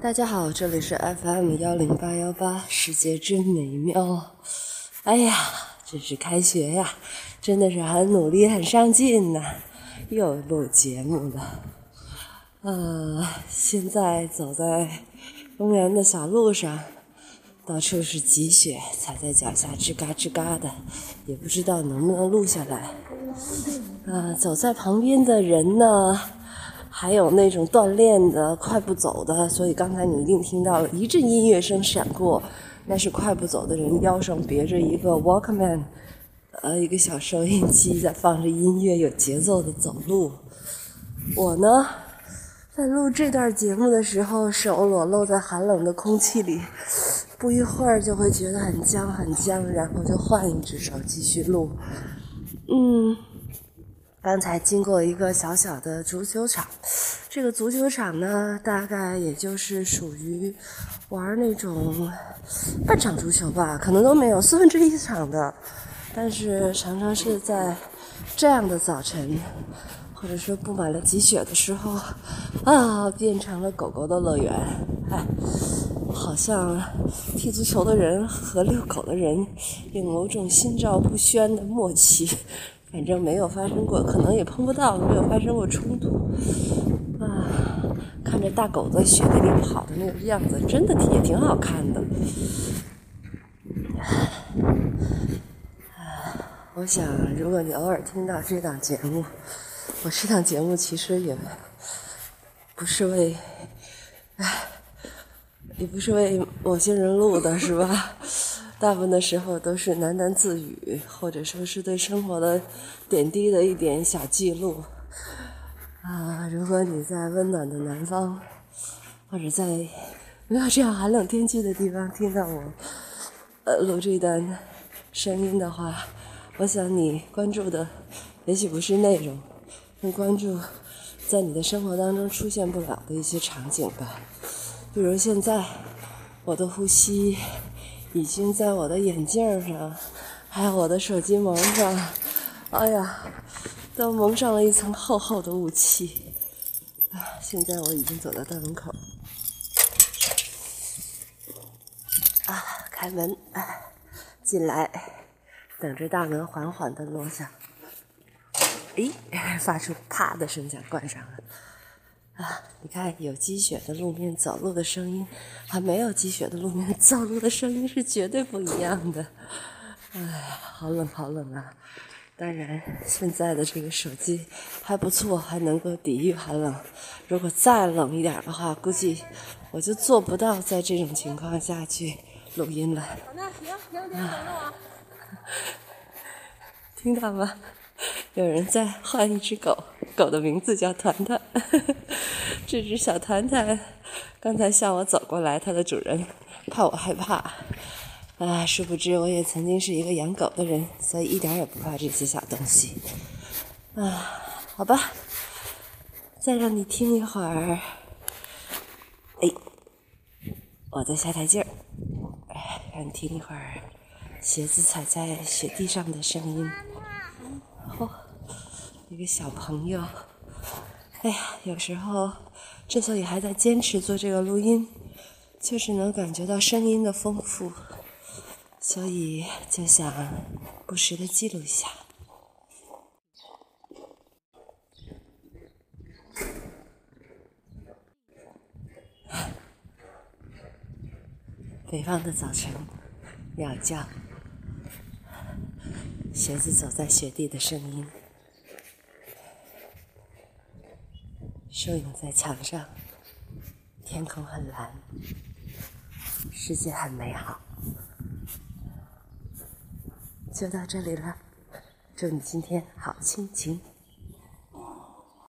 大家好，这里是 FM 幺零八幺八，世界真美妙。哎呀，这是开学呀，真的是很努力、很上进呐，又录节目了。呃，现在走在公园的小路上，到处是积雪，踩在脚下吱嘎吱嘎的，也不知道能不能录下来。呃，走在旁边的人呢？还有那种锻炼的快步走的，所以刚才你一定听到了一阵音乐声闪过，那是快步走的人腰上别着一个 Walkman，呃，一个小收音机在放着音乐，有节奏的走路。我呢，在录这段节目的时候，手裸露在寒冷的空气里，不一会儿就会觉得很僵很僵，然后就换一只手继续录。嗯。刚才经过一个小小的足球场，这个足球场呢，大概也就是属于玩那种半场足球吧，可能都没有四分之一场的，但是常常是在这样的早晨，或者说布满了积雪的时候，啊，变成了狗狗的乐园。哎，好像踢足球的人和遛狗的人有某种心照不宣的默契。反正没有发生过，可能也碰不到，没有发生过冲突。啊，看着大狗在雪地里跑的那个样子，真的也挺好看的。啊，我想，如果你偶尔听到这档节目，我这档节目其实也不是为，哎，也不是为某些人录的，是吧？大部分的时候都是喃喃自语，或者说是对生活的点滴的一点小记录。啊，如果你在温暖的南方，或者在没有这样寒冷天气的地方听到我呃录这段声音的话，我想你关注的也许不是内容，更关注在你的生活当中出现不了的一些场景吧。比如现在我的呼吸。已经在我的眼镜上，还有我的手机蒙上，哎呀，都蒙上了一层厚厚的雾气。啊，现在我已经走到大门口，啊，开门，进来，等着大门缓缓的落下。诶，发出啪的声响，关上了。啊，你看，有积雪的路面走路的声音，和没有积雪的路面走路的声音是绝对不一样的。哎呀，好冷，好冷啊！当然，现在的这个手机还不错，还能够抵御寒冷。如果再冷一点的话，估计我就做不到在这种情况下去录音了。那行，行行，啊。听到吗？有人在换一只狗，狗的名字叫团团。这只小团团刚才向我走过来，它的主人怕我害怕。啊，殊不知我也曾经是一个养狗的人，所以一点也不怕这些小东西。啊，好吧，再让你听一会儿。哎，我在下台阶儿，让你听一会儿鞋子踩在雪地上的声音。一个小朋友，哎呀，有时候之所以还在坚持做这个录音，就是能感觉到声音的丰富，所以就想不时的记录一下。北方的早晨，鸟叫。鞋子走在雪地的声音，树影在墙上，天空很蓝，世界很美好。就到这里了，祝你今天好心情。